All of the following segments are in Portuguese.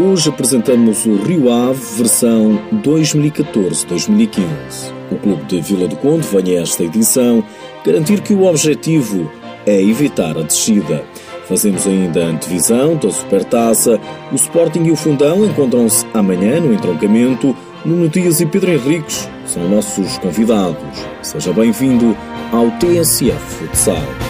Hoje apresentamos o Rio Ave versão 2014-2015. O clube de Vila do Conde vem a esta edição garantir que o objetivo é evitar a descida. Fazemos ainda a antevisão da Supertaça. O Sporting e o Fundão encontram-se amanhã no entroncamento. Nuno Dias e Pedro Henriques são nossos convidados. Seja bem-vindo ao TSF Futsal.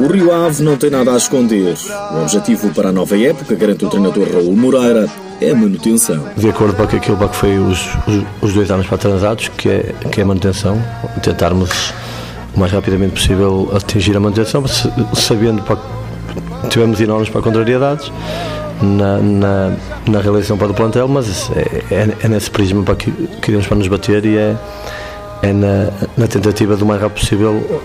O Rio Ave não tem nada a esconder. O objetivo para a nova época, garante o treinador Raul Moreira, é a manutenção. De acordo com aquilo que foi os, os, os dois anos para transados, que é, que é a manutenção, tentarmos o mais rapidamente possível atingir a manutenção, sabendo que tivemos enormes para contrariedades na, na, na realização para o plantel, mas é, é, é nesse prisma para que queremos para nos bater e é é na, na, tentativa do mais rápido possível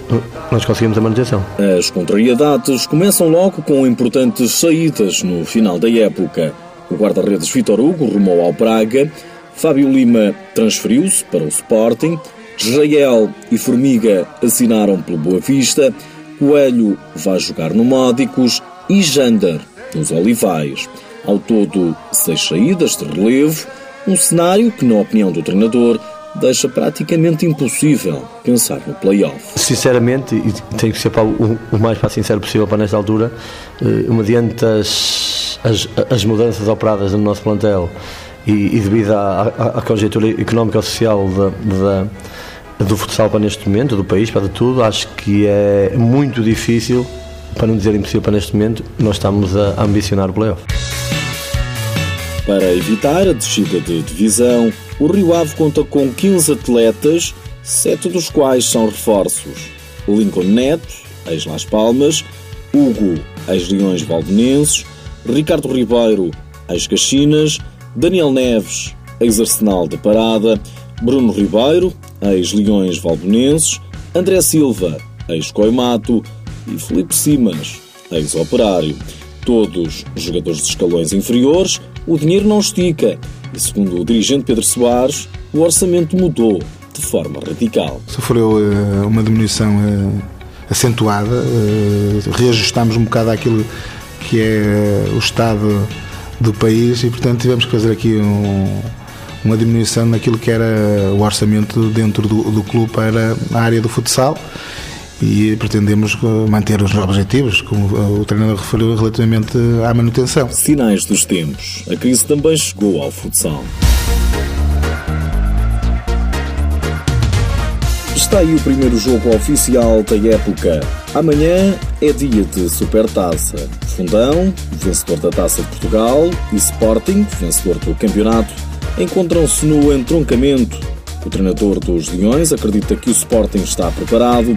nós conseguimos a manutenção. As contrariedades começam logo com importantes saídas no final da época. O guarda-redes Vitor Hugo rumou ao Praga, Fábio Lima transferiu-se para o Sporting, Israel e Formiga assinaram pelo Boa Vista, Coelho vai jogar no Módicos e Jander nos Olivais. Ao todo, seis saídas de relevo, um cenário que, na opinião do treinador, deixa praticamente impossível pensar no playoff. Sinceramente, e tenho que ser o, o, mais para sincero possível para nesta altura, uh, mediante as, as, as, mudanças operadas no nosso plantel e, e devido à, à, à, conjuntura económica social da, da, do futsal para neste momento, do país, para de tudo, acho que é muito difícil, para não dizer impossível para neste momento, nós estamos a ambicionar o playoff. Para evitar a descida de divisão, o Rio Ave conta com 15 atletas, sete dos quais são reforços. Lincoln Neto, ex-Las Palmas, Hugo, ex-Leões Valdenenses, Ricardo Ribeiro, ex-Caxinas, Daniel Neves, ex-Arsenal da Parada, Bruno Ribeiro, ex-Leões Valdenenses, André Silva, ex-Coimato e Felipe Simas, ex-Operário. Todos jogadores de escalões inferiores, o dinheiro não estica e, segundo o dirigente Pedro Soares, o orçamento mudou de forma radical. Sofreu uh, uma diminuição uh, acentuada, uh, reajustámos um bocado aquilo que é o estado do país e, portanto, tivemos que fazer aqui um, uma diminuição naquilo que era o orçamento dentro do, do clube para a área do futsal e pretendemos manter os objetivos, como o treinador referiu, relativamente à manutenção. Sinais dos tempos. A crise também chegou ao futsal. Está aí o primeiro jogo oficial da época. Amanhã é dia de Supertaça. Fundão, vencedor da Taça de Portugal, e Sporting, vencedor do campeonato, encontram-se no entroncamento o treinador dos Leões acredita que o Sporting está preparado.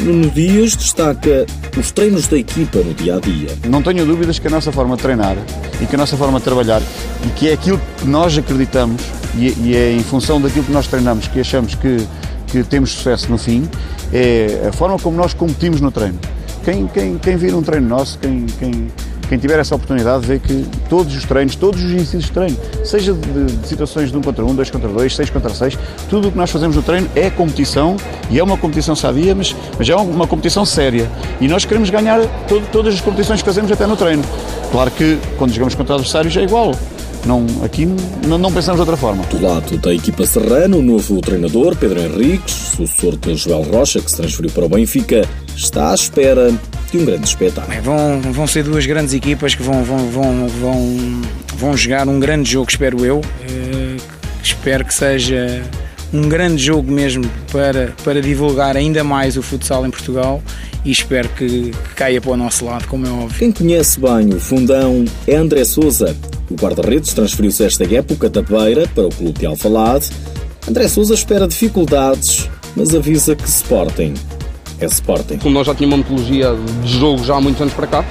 Nuno Dias destaca os treinos da equipa no dia a dia. Não tenho dúvidas que a nossa forma de treinar e que a nossa forma de trabalhar e que é aquilo que nós acreditamos e é em função daquilo que nós treinamos que achamos que, que temos sucesso no fim, é a forma como nós competimos no treino. Quem, quem, quem vir um treino nosso, quem, quem, quem tiver essa oportunidade vê que todos os treinos, todos os exercícios de treino, seja de, de, situações de 1 contra 1, 2 contra 2, 6 contra 6, tudo o que nós fazemos no treino é competição e é uma competição sadia, mas, mas é uma competição séria. E nós queremos ganhar todo, todas as competições que fazemos até no treino. Claro que quando jogamos contra adversários é igual. Não, aqui não, não pensamos de outra forma. Do lado da equipa serrana, o novo treinador, Pedro Henriques, sucessor de Joel Rocha, que se transferiu para o Benfica, está à espera de um grande espetáculo. Vão, vão ser duas grandes equipas que vão, vão, vão, vão, vão jogar um grande jogo, espero eu. Uh, espero que seja um grande jogo mesmo para, para divulgar ainda mais o futsal em Portugal e espero que, que caia para o nosso lado, como é óbvio. Quem conhece bem o fundão é André Souza. O guarda-redes transferiu-se esta época da Beira para o clube de Alvalade. André Souza espera dificuldades, mas avisa que Sporting é Sporting. Como nós já tínhamos uma metodologia de jogo já há muitos anos para cá,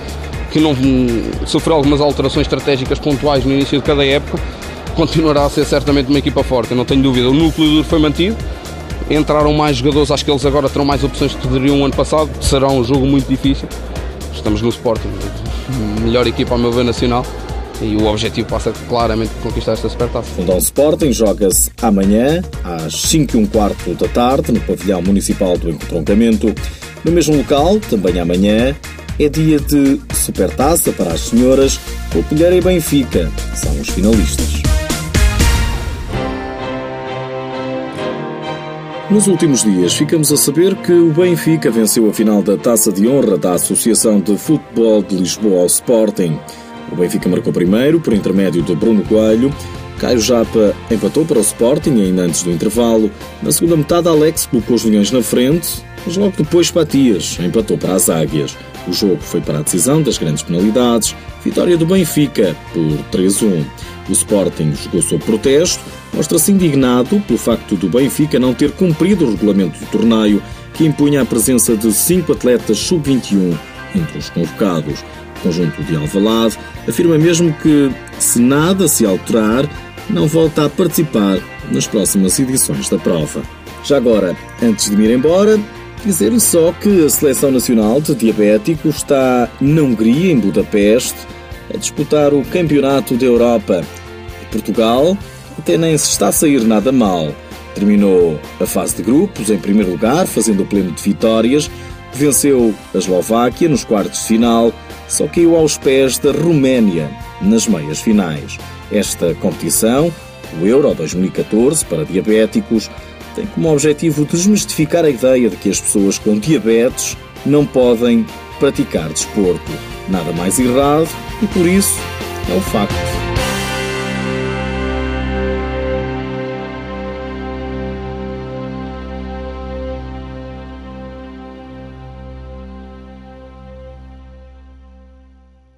que não sofreu algumas alterações estratégicas pontuais no início de cada época, continuará a ser certamente uma equipa forte, não tenho dúvida. O núcleo duro foi mantido, entraram mais jogadores, acho que eles agora terão mais opções que teriam ano passado, será um jogo muito difícil. Estamos no Sporting, melhor equipa ao meu ver nacional e o objetivo passa claramente por conquistar esta supertaça. Fundão Sporting joga-se amanhã às 5 e um quarto da tarde no pavilhão municipal do Encontroncamento. No mesmo local, também amanhã, é dia de supertaça para as senhoras. O Pilheira e Benfica são os finalistas. Nos últimos dias, ficamos a saber que o Benfica venceu a final da Taça de Honra da Associação de Futebol de Lisboa ao Sporting. O Benfica marcou primeiro, por intermédio de Bruno Coelho. Caio Japa empatou para o Sporting ainda antes do intervalo. Na segunda metade, Alex colocou os Leões na frente, mas logo depois Patias empatou para as Águias. O jogo foi para a decisão das grandes penalidades. Vitória do Benfica por 3-1. O Sporting jogou sob protesto, mostra-se indignado pelo facto do Benfica não ter cumprido o regulamento do torneio que impunha a presença de cinco atletas sub-21 entre os convocados. Conjunto de Alvalade afirma mesmo que, se nada se alterar, não volta a participar nas próximas edições da prova. Já agora, antes de me ir embora, dizer-lhe só que a Seleção Nacional de Diabéticos está na Hungria, em Budapeste, a disputar o Campeonato da Europa. E Portugal até nem se está a sair nada mal. Terminou a fase de grupos em primeiro lugar, fazendo o pleno de vitórias, venceu a Eslováquia nos quartos de final, só caiu aos pés da Roménia nas meias finais. Esta competição, o Euro 2014 para diabéticos, tem como objetivo desmistificar a ideia de que as pessoas com diabetes não podem praticar desporto. Nada mais errado e por isso é o facto.